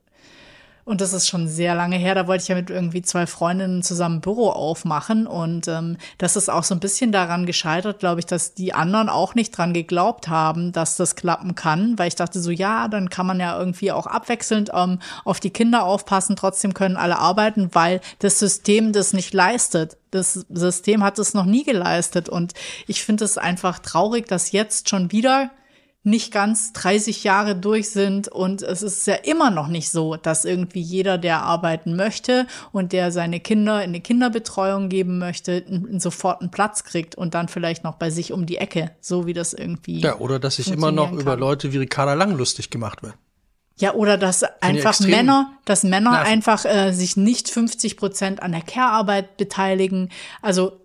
und das ist schon sehr lange her. Da wollte ich ja mit irgendwie zwei Freundinnen zusammen Büro aufmachen. Und ähm, das ist auch so ein bisschen daran gescheitert, glaube ich, dass die anderen auch nicht dran geglaubt haben, dass das klappen kann. Weil ich dachte so, ja, dann kann man ja irgendwie auch abwechselnd ähm, auf die Kinder aufpassen. Trotzdem können alle arbeiten, weil das System das nicht leistet. Das System hat es noch nie geleistet. Und ich finde es einfach traurig, dass jetzt schon wieder nicht ganz 30 Jahre durch sind und es ist ja immer noch nicht so, dass irgendwie jeder, der arbeiten möchte und der seine Kinder in eine Kinderbetreuung geben möchte, sofort einen Platz kriegt und dann vielleicht noch bei sich um die Ecke, so wie das irgendwie. Ja, oder dass sich immer noch kann. über Leute wie Ricarda Lang lustig gemacht wird. Ja, oder dass einfach Männer, dass Männer nerven. einfach äh, sich nicht 50 Prozent an der Care-Arbeit beteiligen. Also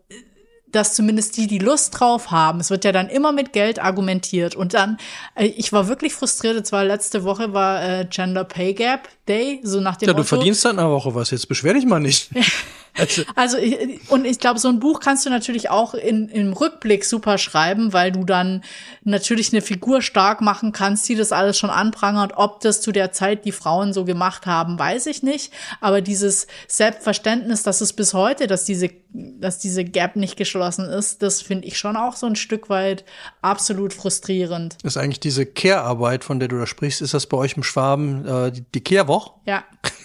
dass zumindest die, die Lust drauf haben, es wird ja dann immer mit Geld argumentiert. Und dann, äh, ich war wirklich frustriert, es war letzte Woche war äh, Gender Pay Gap Day, so nach dem Ja, Motto, du verdienst dann eine Woche was, jetzt beschwer dich mal nicht. Also, also ich, und ich glaube, so ein Buch kannst du natürlich auch in, im Rückblick super schreiben, weil du dann natürlich eine Figur stark machen kannst, die das alles schon anprangert. Ob das zu der Zeit die Frauen so gemacht haben, weiß ich nicht. Aber dieses Selbstverständnis, dass es bis heute, dass diese, dass diese Gap nicht geschlossen ist, das finde ich schon auch so ein Stück weit absolut frustrierend. Ist eigentlich diese Care-Arbeit, von der du da sprichst, ist das bei euch im Schwaben äh, die, die Care-Woche? Ja.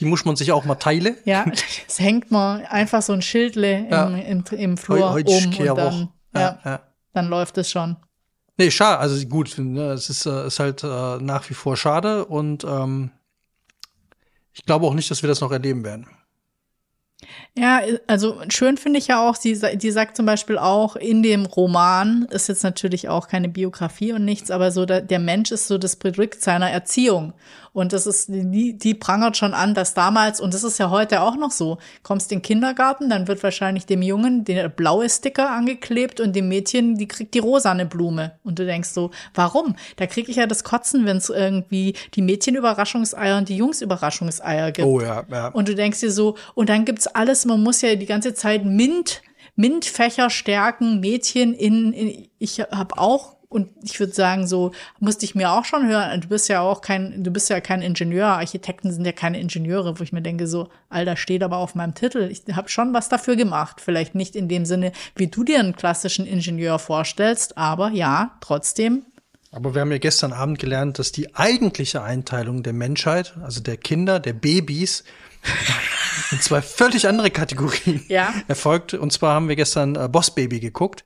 Die muss man sich auch mal teilen. Ja, es hängt man einfach so ein Schildle ja. im, im, im Flur Heu, um und dann, ja, ja, dann läuft es schon. Nee, schade, also gut, ne, es ist, äh, ist halt äh, nach wie vor schade und ähm, ich glaube auch nicht, dass wir das noch erleben werden. Ja, also schön finde ich ja auch, sie, die sagt zum Beispiel auch in dem Roman, ist jetzt natürlich auch keine Biografie und nichts, aber so der, der Mensch ist so das Produkt seiner Erziehung. Und das ist, die, die prangert schon an, dass damals, und das ist ja heute auch noch so, kommst in den Kindergarten, dann wird wahrscheinlich dem Jungen der blaue Sticker angeklebt und dem Mädchen, die kriegt die rosane Blume. Und du denkst so, warum? Da kriege ich ja das Kotzen, wenn es irgendwie die Mädchen Überraschungseier und die Jungs Überraschungseier gibt. Oh ja, ja. Und du denkst dir so, und dann gibt's alles, man muss ja die ganze Zeit MINT, MINT-Fächer stärken, Mädchen in, in ich habe auch und ich würde sagen, so musste ich mir auch schon hören, du bist ja auch kein, du bist ja kein Ingenieur, Architekten sind ja keine Ingenieure, wo ich mir denke, so, Alter, steht aber auf meinem Titel. Ich habe schon was dafür gemacht. Vielleicht nicht in dem Sinne, wie du dir einen klassischen Ingenieur vorstellst, aber ja, trotzdem. Aber wir haben ja gestern Abend gelernt, dass die eigentliche Einteilung der Menschheit, also der Kinder, der Babys, in zwei völlig andere Kategorien ja. erfolgt. Und zwar haben wir gestern äh, Boss Baby geguckt.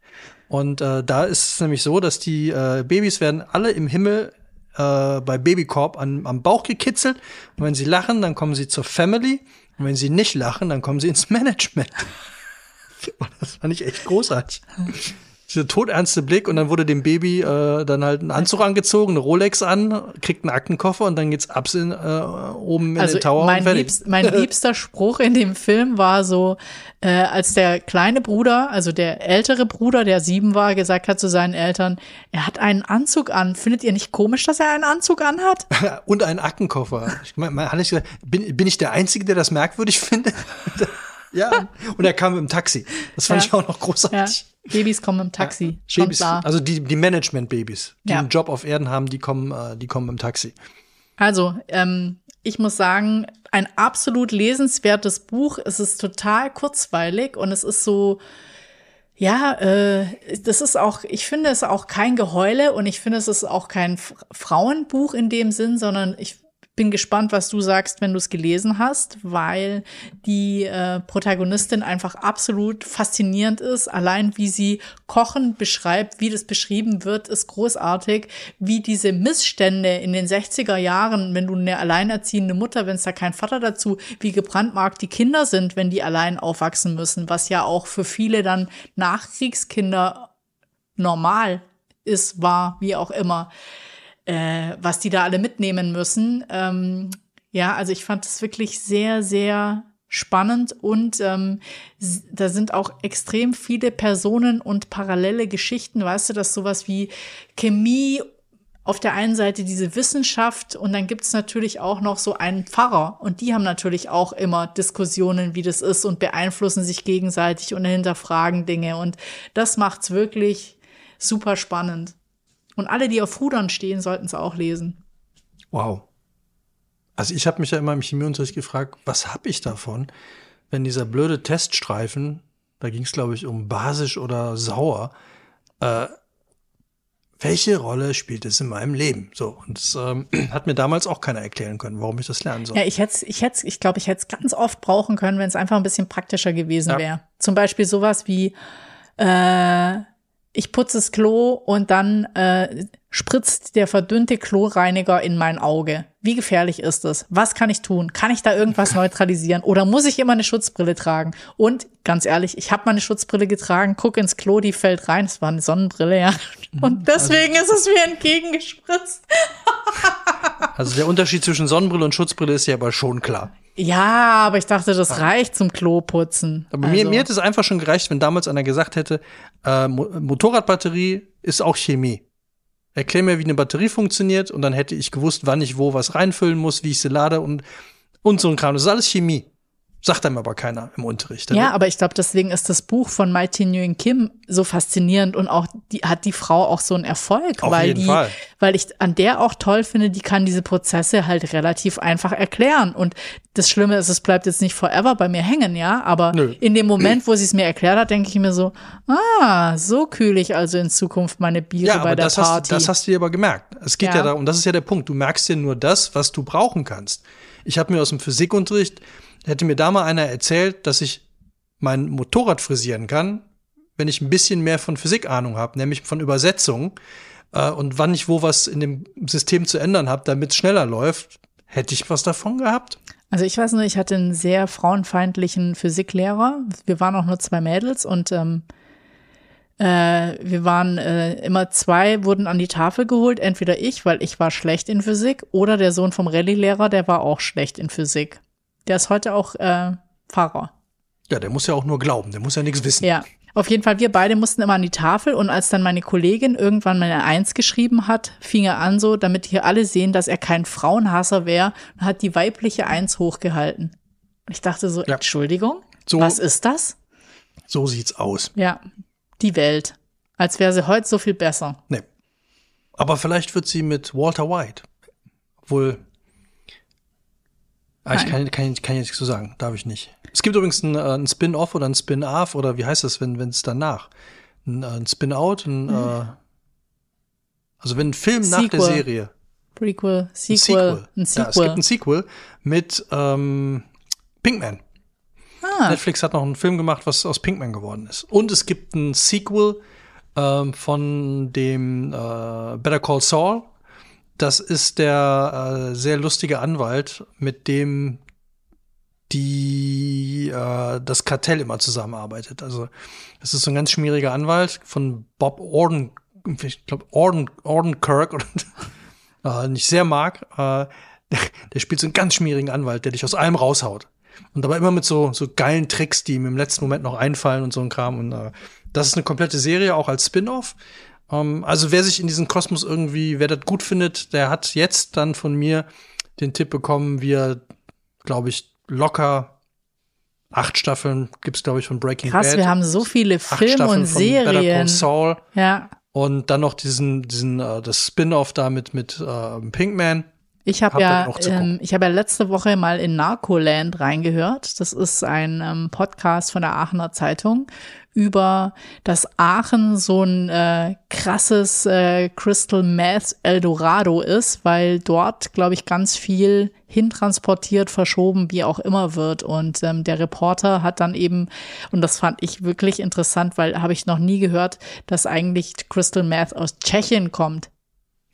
Und äh, da ist es nämlich so, dass die äh, Babys werden alle im Himmel äh, bei Babykorb an, am Bauch gekitzelt. Und wenn sie lachen, dann kommen sie zur Family. Und wenn sie nicht lachen, dann kommen sie ins Management. das fand ich echt großartig dieser todernste Blick und dann wurde dem Baby äh, dann halt ein Anzug angezogen, eine Rolex an, kriegt einen Aktenkoffer und dann geht's ab in, äh, oben in also den Tower. Mein, liebst, mein liebster Spruch in dem Film war so, äh, als der kleine Bruder, also der ältere Bruder, der sieben war, gesagt hat zu seinen Eltern, er hat einen Anzug an. Findet ihr nicht komisch, dass er einen Anzug anhat? und einen Aktenkoffer. Ich meine, hat ich gesagt, bin, bin ich der Einzige, der das merkwürdig findet? ja. Und er kam im Taxi. Das fand ja. ich auch noch großartig. Ja. Babys kommen im Taxi. Ja, Babys, also die, die Management-Babys, die ja. einen Job auf Erden haben, die kommen, äh, die kommen im Taxi. Also, ähm, ich muss sagen, ein absolut lesenswertes Buch. Es ist total kurzweilig und es ist so, ja, äh, das ist auch, ich finde es auch kein Geheule und ich finde es ist auch kein Frauenbuch in dem Sinn, sondern ich bin gespannt, was du sagst, wenn du es gelesen hast, weil die äh, Protagonistin einfach absolut faszinierend ist. Allein wie sie Kochen beschreibt, wie das beschrieben wird, ist großartig. Wie diese Missstände in den 60er Jahren, wenn du eine alleinerziehende Mutter, wenn es da kein Vater dazu, wie gebrandmarkt die Kinder sind, wenn die allein aufwachsen müssen, was ja auch für viele dann Nachkriegskinder normal ist, war, wie auch immer äh, was die da alle mitnehmen müssen. Ähm, ja, also ich fand es wirklich sehr, sehr spannend und ähm, da sind auch extrem viele Personen und parallele Geschichten, weißt du, dass sowas wie Chemie auf der einen Seite diese Wissenschaft und dann gibt's natürlich auch noch so einen Pfarrer und die haben natürlich auch immer Diskussionen, wie das ist und beeinflussen sich gegenseitig und hinterfragen Dinge und das macht's wirklich super spannend. Und alle, die auf Rudern stehen, sollten es auch lesen. Wow. Also ich habe mich ja immer im Chemieunterricht gefragt, was habe ich davon, wenn dieser blöde Teststreifen, da ging es glaube ich um basisch oder sauer, äh, welche Rolle spielt es in meinem Leben? So, und das ähm, hat mir damals auch keiner erklären können, warum ich das lernen soll. Ja, ich hätte ich hätte ich glaube, ich hätte es ganz oft brauchen können, wenn es einfach ein bisschen praktischer gewesen ja. wäre. Zum Beispiel sowas wie äh, ich putze das Klo und dann äh, spritzt der verdünnte Kloreiniger in mein Auge. Wie gefährlich ist das? Was kann ich tun? Kann ich da irgendwas neutralisieren? Oder muss ich immer eine Schutzbrille tragen? Und ganz ehrlich, ich habe mal eine Schutzbrille getragen, guck ins Klo, die fällt rein. Es war eine Sonnenbrille, ja. Mhm. Und deswegen also, ist es mir entgegengespritzt. also der Unterschied zwischen Sonnenbrille und Schutzbrille ist ja aber schon klar. Ja, aber ich dachte, das reicht zum Kloputzen. Aber also. mir, mir hätte es einfach schon gereicht, wenn damals einer gesagt hätte, äh, Motorradbatterie ist auch Chemie. Erklär mir, wie eine Batterie funktioniert und dann hätte ich gewusst, wann ich wo was reinfüllen muss, wie ich sie lade und, und so ein Kram. Das ist alles Chemie. Sagt einem aber keiner im Unterricht. Ja, aber ich glaube, deswegen ist das Buch von Mai Nguyen Kim so faszinierend und auch die hat die Frau auch so einen Erfolg, Auf weil die, Fall. weil ich an der auch toll finde, die kann diese Prozesse halt relativ einfach erklären. Und das Schlimme ist, es bleibt jetzt nicht forever bei mir hängen, ja. Aber Nö. in dem Moment, wo sie es mir erklärt hat, denke ich mir so, ah, so kühle ich also in Zukunft meine Biere ja, bei der das Party. Hast, das hast du dir aber gemerkt. Es geht ja, ja darum, das ist ja der Punkt. Du merkst dir nur das, was du brauchen kannst. Ich habe mir aus dem Physikunterricht hätte mir da mal einer erzählt, dass ich mein Motorrad frisieren kann, wenn ich ein bisschen mehr von Physik Ahnung habe, nämlich von Übersetzung äh, und wann ich wo was in dem System zu ändern habe, damit es schneller läuft, hätte ich was davon gehabt. Also ich weiß nur, ich hatte einen sehr frauenfeindlichen Physiklehrer. Wir waren auch nur zwei Mädels und ähm, äh, wir waren äh, immer zwei, wurden an die Tafel geholt. Entweder ich, weil ich war schlecht in Physik, oder der Sohn vom Rallye-Lehrer, der war auch schlecht in Physik. Der ist heute auch äh, Pfarrer. Ja, der muss ja auch nur glauben, der muss ja nichts wissen. Ja. Auf jeden Fall, wir beide mussten immer an die Tafel und als dann meine Kollegin irgendwann meine Eins geschrieben hat, fing er an so, damit hier alle sehen, dass er kein Frauenhasser wäre, und hat die weibliche Eins hochgehalten. Ich dachte so, ja. Entschuldigung, so, was ist das? So sieht's aus. Ja, die Welt. Als wäre sie heute so viel besser. Nee. Aber vielleicht wird sie mit Walter White. Obwohl. Ah, ich kann, kann, kann jetzt nicht so sagen, darf ich nicht. Es gibt übrigens ein, äh, ein Spin-off oder ein Spin-off oder wie heißt das, wenn es danach? Ein, äh, ein Spin-out, ein, äh, also wenn ein Film nach der Mhm. Sequel. Serie. Prequel, Ein Sequel, ein Ja, es gibt Sequel. ein Sequel mit ähm, Pinkman. Ah, Netflix hat noch einen Film gemacht, was aus Pinkman geworden ist. Und es gibt ein Sequel ähm, von dem äh, Better Call Saul. Das ist der äh, sehr lustige Anwalt, mit dem die äh, das Kartell immer zusammenarbeitet. Also das ist so ein ganz schmieriger Anwalt von Bob Orden, ich glaube Orden, Orden Kirk oder äh, nicht sehr mag. Äh, der, der spielt so einen ganz schmierigen Anwalt, der dich aus allem raushaut. Und dabei immer mit so, so geilen Tricks, die ihm im letzten Moment noch einfallen und so ein Kram. Und äh, das ist eine komplette Serie, auch als Spin-off. Ähm, also wer sich in diesen Kosmos irgendwie, wer das gut findet, der hat jetzt dann von mir den Tipp bekommen, wie er, glaube ich, locker acht Staffeln gibt's glaube ich, von Breaking krass, Bad. wir haben so viele Filme und Serien. Saul Ja, und dann noch diesen, diesen, äh, das Spin-off da mit, mit äh, Pinkman. Ich habe ja, ähm, ich habe ja letzte Woche mal in Narcoland reingehört. Das ist ein ähm, Podcast von der Aachener Zeitung über, dass Aachen so ein äh, krasses äh, Crystal Meth Eldorado ist, weil dort, glaube ich, ganz viel hintransportiert, verschoben, wie auch immer wird. Und ähm, der Reporter hat dann eben, und das fand ich wirklich interessant, weil habe ich noch nie gehört, dass eigentlich Crystal Meth aus Tschechien kommt.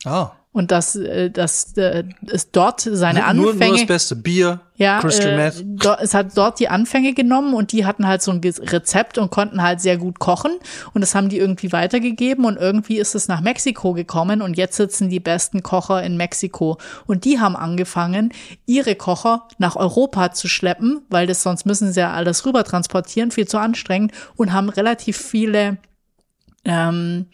Ah. Und dass, äh, dass äh, es dort seine nur, Anfänge. nur das Beste. Bier, ja, Crystal äh, Meth. do, es hat dort die Anfänge genommen und die hatten halt so ein Rezept und konnten halt sehr gut kochen und das haben die irgendwie weitergegeben und irgendwie ist es nach Mexiko gekommen und jetzt sitzen die besten Kocher in Mexiko und die haben angefangen, ihre Kocher nach Europa zu schleppen, weil das sonst müssen sie ja alles rüber transportieren, viel zu anstrengend und haben relativ viele ähm,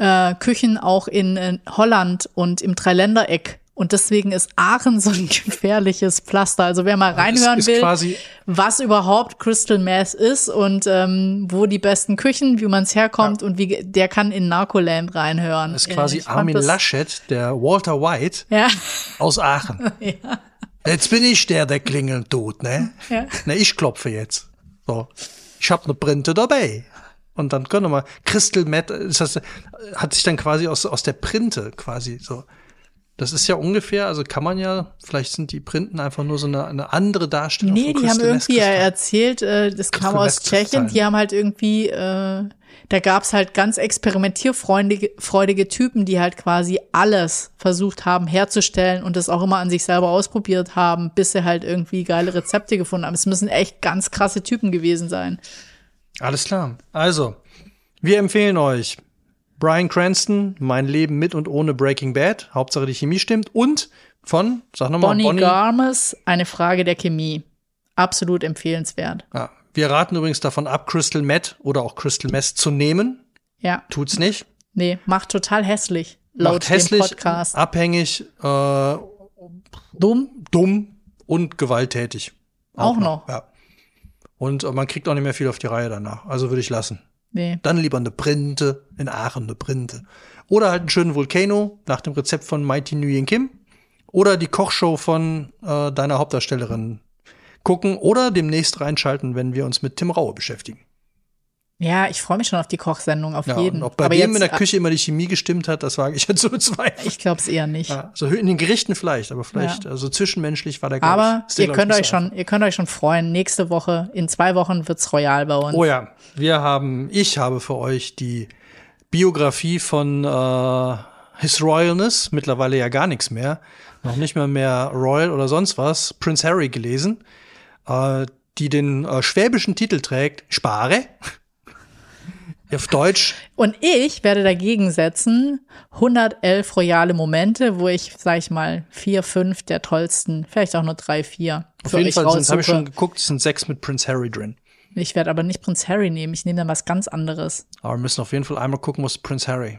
äh, Küchen auch in, äh, Holland und im Dreiländereck. Und deswegen ist Aachen so ein gefährliches Pflaster. Also wer mal reinhören ist will, was überhaupt Crystal Meth ist und ähm, wo die besten Küchen, wie man es herkommt und wie der kann in Narcoland reinhören. ist Äh, quasi ich Armin das- Laschet, der Walter White Ja, aus Aachen. Jetzt bin ich der, der klingeln tut, ne? Ja. Ne, ich klopfe jetzt. So. Ich hab ne Printe dabei. Und dann können wir mal, Crystal Meth, ist das, hat sich dann quasi aus, aus der Printe quasi so. Das ist ja ungefähr, also kann man ja, vielleicht sind die Printen einfach nur so eine, eine andere Darstellung Nee, von die haben irgendwie ja erzählt, äh, das kam Crystal aus Meth Tschechien, die haben halt irgendwie, äh, da gab's halt ganz experimentierfreudige freudige Typen, die halt quasi alles versucht haben herzustellen und das auch immer an sich selber ausprobiert haben, bis sie halt irgendwie geile Rezepte gefunden haben. Es müssen echt ganz krasse Typen gewesen sein. Alles klar. Also, wir empfehlen euch Brian Cranston, Mein Leben mit und ohne Breaking Bad. Hauptsache die Chemie stimmt. Und von, sag nochmal, Bonnie, Bonnie. Garmes, eine Frage der Chemie. Absolut empfehlenswert. Ja, wir raten übrigens davon ab, Crystal Meth oder auch Crystal Meth zu nehmen. Ja, Tut's nicht. nee, macht total hässlich. Laut Macht hässlich, Podcast. abhängig, äh, Dumm. dumm und gewalttätig. Auch noch. Ja. Und äh, man kriegt auch nicht mehr viel auf die Reihe danach. Also würde ich lassen. Nee. Dann lieber eine Printe, in Aachen eine Printe. Oder halt einen schönen Volcano nach dem Rezept von Mighty Nguyen Kim. Oder die Kochshow von äh, deiner Hauptdarstellerin gucken. Oder demnächst reinschalten, wenn wir uns mit Tim Raue beschäftigen. Ja, ich freue mich schon auf die Kochsendung, auf Ja, jeden. ob bei Aber dem jetzt, in der Küche immer die Chemie gestimmt hat, das wage ich jetzt zu bezweifeln. Ich glaube es eher nicht. Ja, so in den Gerichten vielleicht, aber vielleicht, Ja. also zwischenmenschlich war der glaub Aber ich, ihr könnt euch so schon, ihr könnt euch schon freuen. Nächste Woche, in zwei Wochen wird's royal bei uns. Oh ja, wir haben, ich habe für euch die Biografie von äh, His Royalness, mittlerweile ja gar nichts mehr, noch nicht mal mehr Royal oder sonst was, Prince Harry gelesen, äh, die den äh, schwäbischen Titel trägt, Spare. Auf Deutsch Und ich werde dagegen setzen 111 royale Momente, wo ich, sag ich mal, vier, fünf der tollsten, vielleicht auch nur drei, vier. Auf jeden Fall sind, habe ich schon geguckt, es sind sechs mit Prince Harry drin. Ich werde aber nicht Prinz Harry nehmen. Ich nehme dann was ganz anderes. Aber wir müssen auf jeden Fall einmal gucken, was Prince Harry.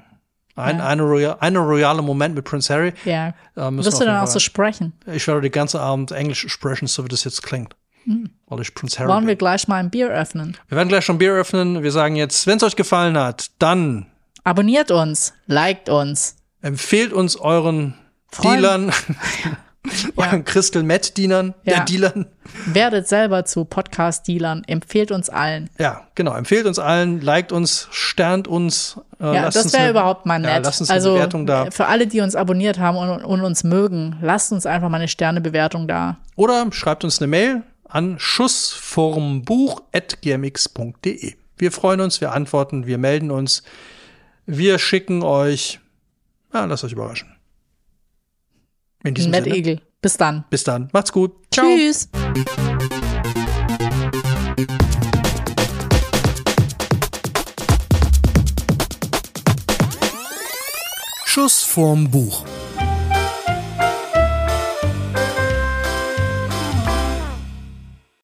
Ein, Ja. eine, royal, eine royale Moment mit Prince Harry. Ja. Äh, Wirst du dann auch so sprechen? Ich werde den ganzen Abend Englisch sprechen, so wie das jetzt klingt. Weil ich Prince Harry Wollen wir gleich mal ein Bier öffnen? Wir werden gleich schon Bier öffnen. Wir sagen jetzt, wenn es euch gefallen hat, dann Abonniert uns, liked uns. Empfehlt uns euren Freund- Dealern, euren Crystal Meth Dienern, Ja. der Dealern. Werdet selber zu Podcast-Dealern. Empfehlt uns allen. Ja, genau. Empfehlt uns allen, liked uns, sternt uns. Äh, Ja, das wäre eine- überhaupt mal Ja, nett. lasst uns eine also Bewertung da. für alle, die uns abonniert haben und, und uns mögen, lasst uns einfach mal eine Sternebewertung da. Oder schreibt uns eine Mail an schussvormbuch.gmx.de. Wir freuen uns, wir antworten, wir melden uns. Wir schicken euch. Ja, lasst euch überraschen. In diesem Matt Sinne. Egel. Bis dann. Bis dann. Macht's gut. Ciao. Tschüss. Schuss vorm Buch.